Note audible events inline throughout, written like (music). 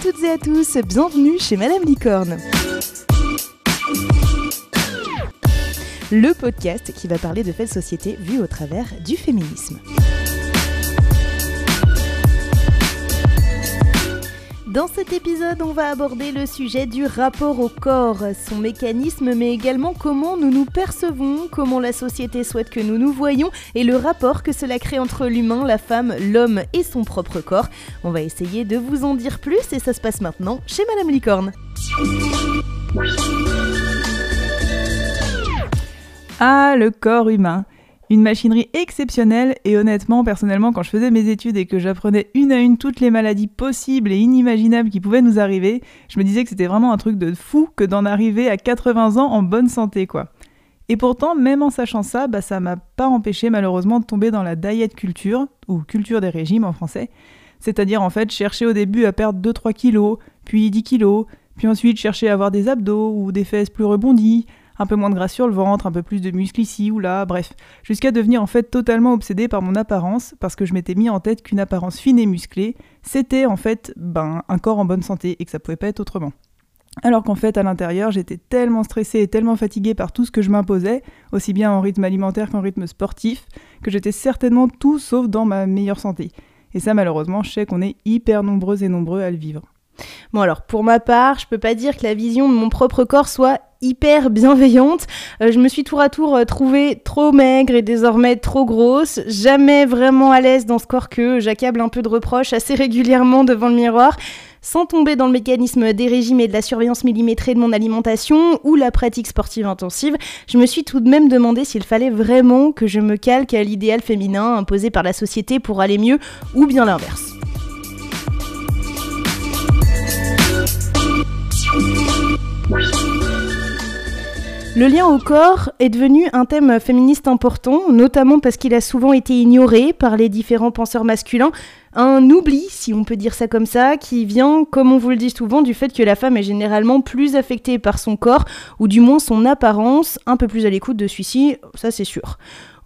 toutes et à tous, bienvenue chez Madame Licorne. Le podcast qui va parler de faits de société vus au travers du féminisme. Dans cet épisode, on va aborder le sujet du rapport au corps, son mécanisme, mais également comment nous nous percevons, comment la société souhaite que nous nous voyions et le rapport que cela crée entre l'humain, la femme, l'homme et son propre corps. On va essayer de vous en dire plus et ça se passe maintenant chez Madame Licorne. Ah, le corps humain une machinerie exceptionnelle et honnêtement, personnellement, quand je faisais mes études et que j'apprenais une à une toutes les maladies possibles et inimaginables qui pouvaient nous arriver, je me disais que c'était vraiment un truc de fou que d'en arriver à 80 ans en bonne santé, quoi. Et pourtant, même en sachant ça, bah, ça m'a pas empêché malheureusement de tomber dans la diet culture, ou culture des régimes en français. C'est-à-dire en fait chercher au début à perdre 2-3 kilos, puis 10 kilos, puis ensuite chercher à avoir des abdos ou des fesses plus rebondies, un peu moins de gras sur le ventre, un peu plus de muscles ici ou là, bref, jusqu'à devenir en fait totalement obsédée par mon apparence, parce que je m'étais mis en tête qu'une apparence fine et musclée, c'était en fait ben, un corps en bonne santé et que ça pouvait pas être autrement. Alors qu'en fait, à l'intérieur, j'étais tellement stressée et tellement fatiguée par tout ce que je m'imposais, aussi bien en rythme alimentaire qu'en rythme sportif, que j'étais certainement tout sauf dans ma meilleure santé. Et ça, malheureusement, je sais qu'on est hyper nombreux et nombreux à le vivre. Bon alors pour ma part, je peux pas dire que la vision de mon propre corps soit hyper bienveillante. Euh, je me suis tour à tour euh, trouvée trop maigre et désormais trop grosse, jamais vraiment à l'aise dans ce corps que j'accable un peu de reproches assez régulièrement devant le miroir. Sans tomber dans le mécanisme des régimes et de la surveillance millimétrée de mon alimentation ou la pratique sportive intensive, je me suis tout de même demandé s'il fallait vraiment que je me calque à l'idéal féminin imposé par la société pour aller mieux ou bien l'inverse. Le lien au corps est devenu un thème féministe important, notamment parce qu'il a souvent été ignoré par les différents penseurs masculins. Un oubli, si on peut dire ça comme ça, qui vient, comme on vous le dit souvent, du fait que la femme est généralement plus affectée par son corps, ou du moins son apparence, un peu plus à l'écoute de celui-ci, ça c'est sûr.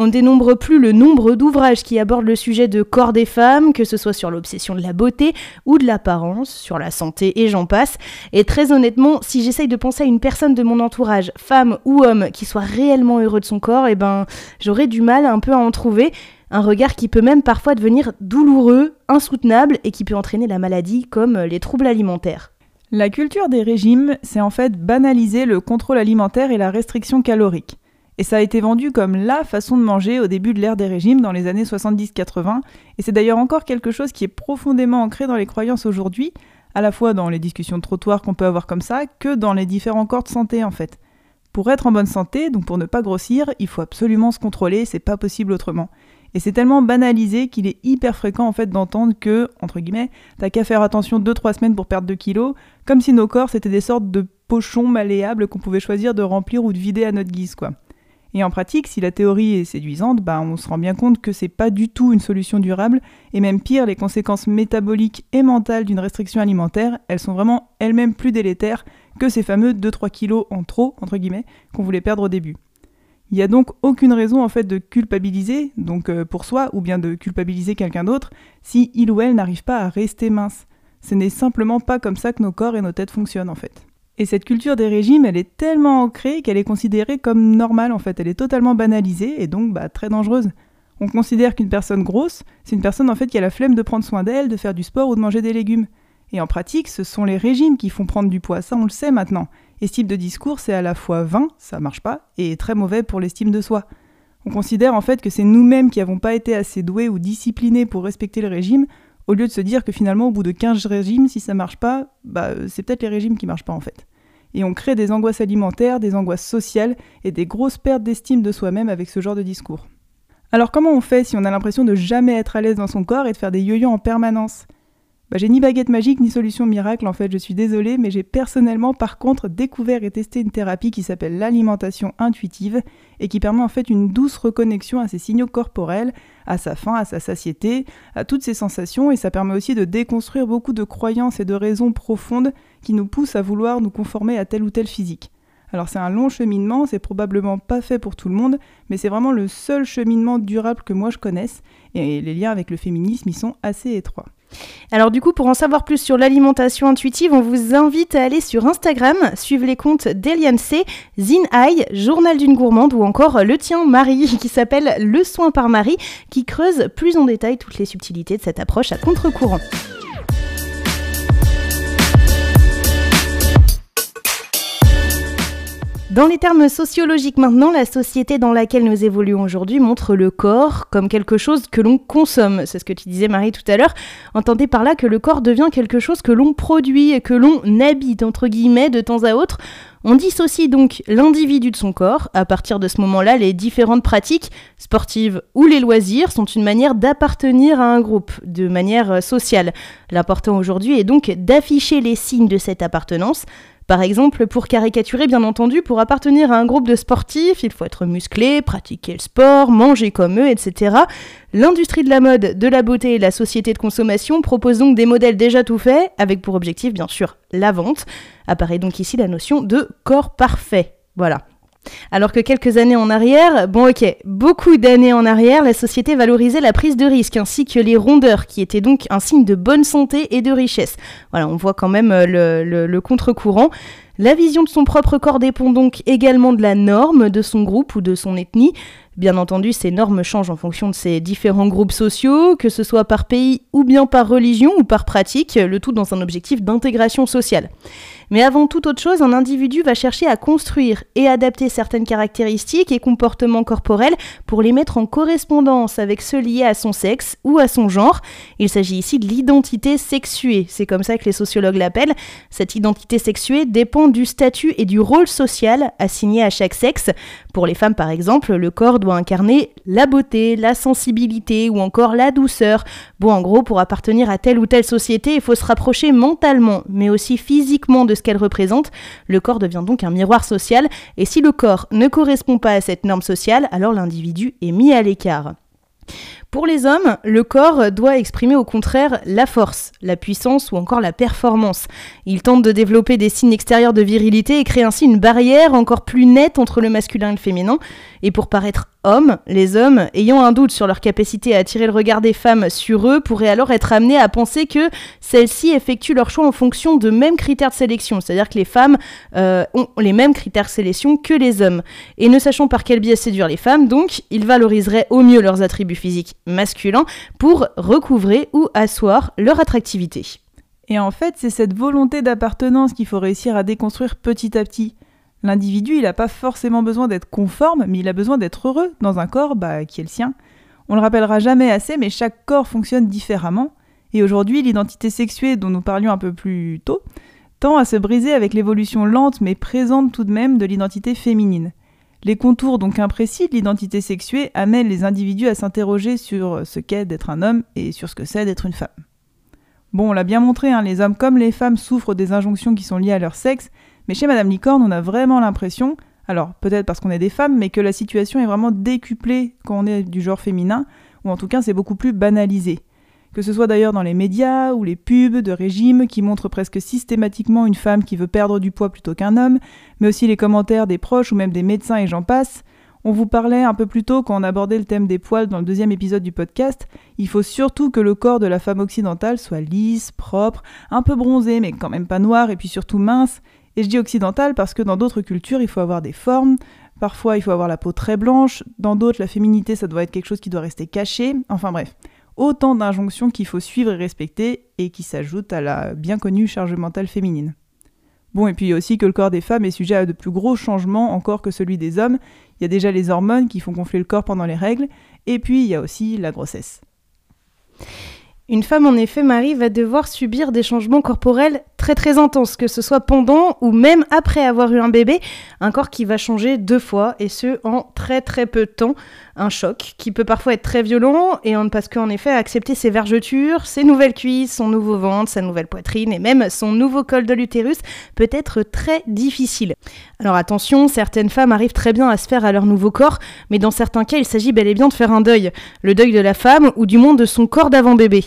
On ne dénombre plus le nombre d'ouvrages qui abordent le sujet de corps des femmes, que ce soit sur l'obsession de la beauté ou de l'apparence, sur la santé et j'en passe. Et très honnêtement, si j'essaye de penser à une personne de mon entourage, femme ou homme, qui soit réellement heureux de son corps, eh ben j'aurais du mal un peu à en trouver. Un regard qui peut même parfois devenir douloureux, insoutenable et qui peut entraîner la maladie comme les troubles alimentaires. La culture des régimes, c'est en fait banaliser le contrôle alimentaire et la restriction calorique. Et ça a été vendu comme la façon de manger au début de l'ère des régimes dans les années 70-80. Et c'est d'ailleurs encore quelque chose qui est profondément ancré dans les croyances aujourd'hui, à la fois dans les discussions de trottoir qu'on peut avoir comme ça, que dans les différents corps de santé en fait. Pour être en bonne santé, donc pour ne pas grossir, il faut absolument se contrôler, c'est pas possible autrement. Et c'est tellement banalisé qu'il est hyper fréquent en fait d'entendre que, entre guillemets, t'as qu'à faire attention 2-3 semaines pour perdre 2 kilos, comme si nos corps c'était des sortes de pochons malléables qu'on pouvait choisir de remplir ou de vider à notre guise quoi. Et en pratique, si la théorie est séduisante, bah, on se rend bien compte que c'est pas du tout une solution durable, et même pire, les conséquences métaboliques et mentales d'une restriction alimentaire, elles sont vraiment elles-mêmes plus délétères que ces fameux 2-3 kilos en trop, entre guillemets, qu'on voulait perdre au début. Il n'y a donc aucune raison en fait de culpabiliser, donc euh, pour soi, ou bien de culpabiliser quelqu'un d'autre, si il ou elle n'arrive pas à rester mince. Ce n'est simplement pas comme ça que nos corps et nos têtes fonctionnent en fait. Et cette culture des régimes, elle est tellement ancrée qu'elle est considérée comme normale en fait. Elle est totalement banalisée et donc bah, très dangereuse. On considère qu'une personne grosse, c'est une personne en fait qui a la flemme de prendre soin d'elle, de faire du sport ou de manger des légumes. Et en pratique, ce sont les régimes qui font prendre du poids, ça on le sait maintenant. Et ce type de discours, c'est à la fois vain, ça marche pas, et très mauvais pour l'estime de soi. On considère en fait que c'est nous-mêmes qui n'avons pas été assez doués ou disciplinés pour respecter le régime, au lieu de se dire que finalement, au bout de 15 régimes, si ça marche pas, bah, c'est peut-être les régimes qui marchent pas en fait. Et on crée des angoisses alimentaires, des angoisses sociales et des grosses pertes d'estime de soi-même avec ce genre de discours. Alors comment on fait si on a l'impression de jamais être à l'aise dans son corps et de faire des yo-yo en permanence? Bah, j'ai ni baguette magique ni solution miracle en fait, je suis désolée, mais j'ai personnellement par contre découvert et testé une thérapie qui s'appelle l'alimentation intuitive et qui permet en fait une douce reconnexion à ses signaux corporels, à sa faim, à sa satiété, à toutes ses sensations et ça permet aussi de déconstruire beaucoup de croyances et de raisons profondes qui nous poussent à vouloir nous conformer à tel ou tel physique. Alors c'est un long cheminement, c'est probablement pas fait pour tout le monde, mais c'est vraiment le seul cheminement durable que moi je connaisse, et les liens avec le féminisme y sont assez étroits. Alors du coup, pour en savoir plus sur l'alimentation intuitive, on vous invite à aller sur Instagram, suivre les comptes d'Eliane C, Zin Journal d'une gourmande ou encore le tien Marie (laughs) qui s'appelle Le soin par Marie qui creuse plus en détail toutes les subtilités de cette approche à contre-courant. Dans les termes sociologiques maintenant, la société dans laquelle nous évoluons aujourd'hui montre le corps comme quelque chose que l'on consomme. C'est ce que tu disais Marie tout à l'heure. Entendez par là que le corps devient quelque chose que l'on produit et que l'on habite entre guillemets de temps à autre. On dissocie donc l'individu de son corps. À partir de ce moment-là, les différentes pratiques sportives ou les loisirs sont une manière d'appartenir à un groupe, de manière sociale. L'important aujourd'hui est donc d'afficher les signes de cette appartenance par exemple, pour caricaturer, bien entendu, pour appartenir à un groupe de sportifs, il faut être musclé, pratiquer le sport, manger comme eux, etc. L'industrie de la mode, de la beauté et la société de consommation proposent donc des modèles déjà tout faits, avec pour objectif, bien sûr, la vente. Apparaît donc ici la notion de corps parfait. Voilà. Alors que quelques années en arrière, bon ok, beaucoup d'années en arrière, la société valorisait la prise de risque ainsi que les rondeurs, qui étaient donc un signe de bonne santé et de richesse. Voilà, on voit quand même euh, le, le contre-courant. La vision de son propre corps dépend donc également de la norme de son groupe ou de son ethnie. Bien entendu, ces normes changent en fonction de ces différents groupes sociaux, que ce soit par pays ou bien par religion ou par pratique, le tout dans un objectif d'intégration sociale. Mais avant toute autre chose, un individu va chercher à construire et adapter certaines caractéristiques et comportements corporels pour les mettre en correspondance avec ceux liés à son sexe ou à son genre. Il s'agit ici de l'identité sexuée, c'est comme ça que les sociologues l'appellent. Cette identité sexuée dépend du statut et du rôle social assigné à chaque sexe. Pour les femmes par exemple, le corps doit incarner la beauté, la sensibilité ou encore la douceur. Bon, en gros, pour appartenir à telle ou telle société, il faut se rapprocher mentalement, mais aussi physiquement de ce qu'elle représente. Le corps devient donc un miroir social, et si le corps ne correspond pas à cette norme sociale, alors l'individu est mis à l'écart. Pour les hommes, le corps doit exprimer au contraire la force, la puissance ou encore la performance. Il tente de développer des signes extérieurs de virilité et crée ainsi une barrière encore plus nette entre le masculin et le féminin. Et pour paraître homme, les hommes ayant un doute sur leur capacité à attirer le regard des femmes sur eux pourraient alors être amenés à penser que celles-ci effectuent leur choix en fonction de mêmes critères de sélection, c'est-à-dire que les femmes euh, ont les mêmes critères de sélection que les hommes. Et ne sachant par quel biais séduire les femmes, donc, ils valoriseraient au mieux leurs attributs physiques masculin pour recouvrer ou asseoir leur attractivité. Et en fait, c'est cette volonté d'appartenance qu'il faut réussir à déconstruire petit à petit. L'individu, il n'a pas forcément besoin d'être conforme, mais il a besoin d'être heureux dans un corps bah, qui est le sien. On le rappellera jamais assez, mais chaque corps fonctionne différemment. Et aujourd'hui, l'identité sexuée dont nous parlions un peu plus tôt tend à se briser avec l'évolution lente mais présente tout de même de l'identité féminine. Les contours donc imprécis de l'identité sexuée amènent les individus à s'interroger sur ce qu'est d'être un homme et sur ce que c'est d'être une femme. Bon, on l'a bien montré, hein, les hommes comme les femmes souffrent des injonctions qui sont liées à leur sexe, mais chez Madame Licorne, on a vraiment l'impression, alors peut-être parce qu'on est des femmes, mais que la situation est vraiment décuplée quand on est du genre féminin, ou en tout cas c'est beaucoup plus banalisé que ce soit d'ailleurs dans les médias ou les pubs de régimes qui montrent presque systématiquement une femme qui veut perdre du poids plutôt qu'un homme, mais aussi les commentaires des proches ou même des médecins et j'en passe. On vous parlait un peu plus tôt quand on abordait le thème des poils dans le deuxième épisode du podcast, il faut surtout que le corps de la femme occidentale soit lisse, propre, un peu bronzé mais quand même pas noir et puis surtout mince. Et je dis occidentale parce que dans d'autres cultures il faut avoir des formes, parfois il faut avoir la peau très blanche, dans d'autres la féminité ça doit être quelque chose qui doit rester caché, enfin bref autant d'injonctions qu'il faut suivre et respecter et qui s'ajoutent à la bien connue charge mentale féminine. Bon, et puis aussi que le corps des femmes est sujet à de plus gros changements encore que celui des hommes. Il y a déjà les hormones qui font gonfler le corps pendant les règles, et puis il y a aussi la grossesse. Une femme, en effet, Marie, va devoir subir des changements corporels très très intenses, que ce soit pendant ou même après avoir eu un bébé. Un corps qui va changer deux fois, et ce, en très très peu de temps. Un choc qui peut parfois être très violent, et parce qu'en effet, accepter ses vergetures, ses nouvelles cuisses, son nouveau ventre, sa nouvelle poitrine, et même son nouveau col de l'utérus peut être très difficile. Alors attention, certaines femmes arrivent très bien à se faire à leur nouveau corps, mais dans certains cas, il s'agit bel et bien de faire un deuil. Le deuil de la femme, ou du moins de son corps d'avant bébé.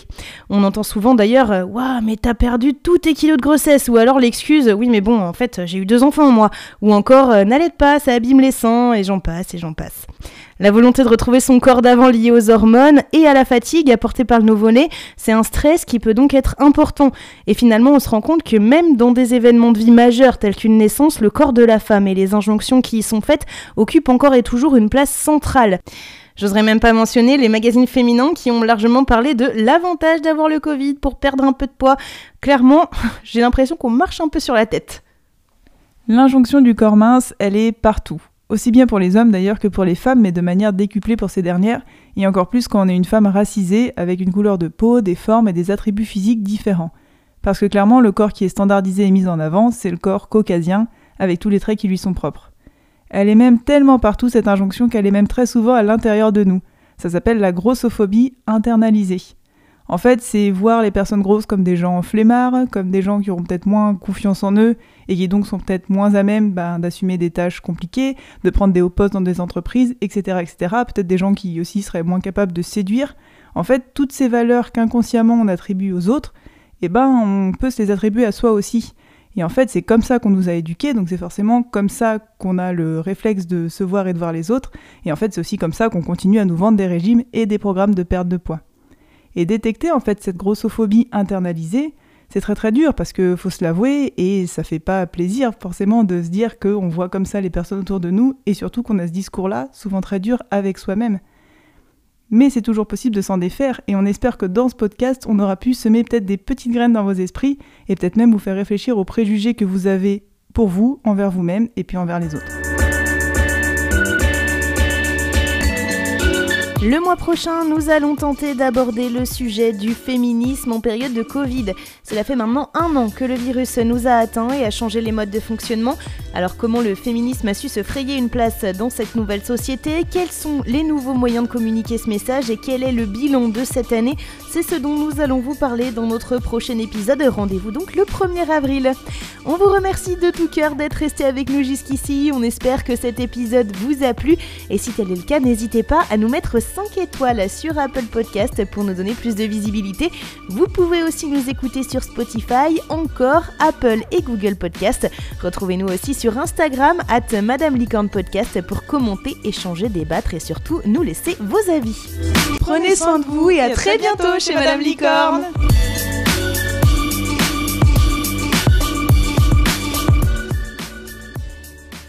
On entend souvent d'ailleurs euh, Waouh, mais t'as perdu tous tes kilos de grossesse Ou alors l'excuse Oui, mais bon, en fait, j'ai eu deux enfants, moi. Ou encore euh, N'allez pas, ça abîme les seins, et j'en passe, et j'en passe. La volonté de retrouver son corps d'avant lié aux hormones et à la fatigue apportée par le nouveau-né, c'est un stress qui peut donc être important. Et finalement, on se rend compte que même dans des événements de vie majeurs tels qu'une naissance, le corps de la femme et les injonctions qui y sont faites occupent encore et toujours une place centrale. J'oserais même pas mentionner les magazines féminins qui ont largement parlé de l'avantage d'avoir le Covid pour perdre un peu de poids. Clairement, (laughs) j'ai l'impression qu'on marche un peu sur la tête. L'injonction du corps mince, elle est partout aussi bien pour les hommes d'ailleurs que pour les femmes, mais de manière décuplée pour ces dernières, et encore plus quand on est une femme racisée, avec une couleur de peau, des formes et des attributs physiques différents. Parce que clairement, le corps qui est standardisé et mis en avant, c'est le corps caucasien, avec tous les traits qui lui sont propres. Elle est même tellement partout cette injonction qu'elle est même très souvent à l'intérieur de nous. Ça s'appelle la grossophobie internalisée. En fait, c'est voir les personnes grosses comme des gens flemmards, comme des gens qui auront peut-être moins confiance en eux et qui donc sont peut-être moins à même ben, d'assumer des tâches compliquées, de prendre des hauts postes dans des entreprises, etc. etc. Peut-être des gens qui aussi seraient moins capables de séduire. En fait, toutes ces valeurs qu'inconsciemment on attribue aux autres, eh ben, on peut se les attribuer à soi aussi. Et en fait, c'est comme ça qu'on nous a éduqués, donc c'est forcément comme ça qu'on a le réflexe de se voir et de voir les autres. Et en fait, c'est aussi comme ça qu'on continue à nous vendre des régimes et des programmes de perte de poids. Et détecter en fait cette grossophobie internalisée, c'est très très dur parce que faut se l'avouer et ça fait pas plaisir forcément de se dire qu'on voit comme ça les personnes autour de nous et surtout qu'on a ce discours-là, souvent très dur avec soi-même. Mais c'est toujours possible de s'en défaire et on espère que dans ce podcast, on aura pu semer peut-être des petites graines dans vos esprits et peut-être même vous faire réfléchir aux préjugés que vous avez pour vous, envers vous-même et puis envers les autres. Le mois prochain, nous allons tenter d'aborder le sujet du féminisme en période de Covid. Cela fait maintenant un an que le virus nous a atteints et a changé les modes de fonctionnement. Alors comment le féminisme a su se frayer une place dans cette nouvelle société? Quels sont les nouveaux moyens de communiquer ce message et quel est le bilan de cette année? C'est ce dont nous allons vous parler dans notre prochain épisode. Rendez-vous donc le 1er avril. On vous remercie de tout cœur d'être resté avec nous jusqu'ici. On espère que cet épisode vous a plu et si tel est le cas, n'hésitez pas à nous mettre 5 étoiles sur Apple Podcast pour nous donner plus de visibilité. Vous pouvez aussi nous écouter sur Spotify, encore Apple et Google Podcast. Retrouvez-nous aussi sur Instagram, at Madame Licorne Podcast, pour commenter, échanger, débattre et surtout nous laisser vos avis. Prenez soin de vous et à très bientôt chez Madame Licorne.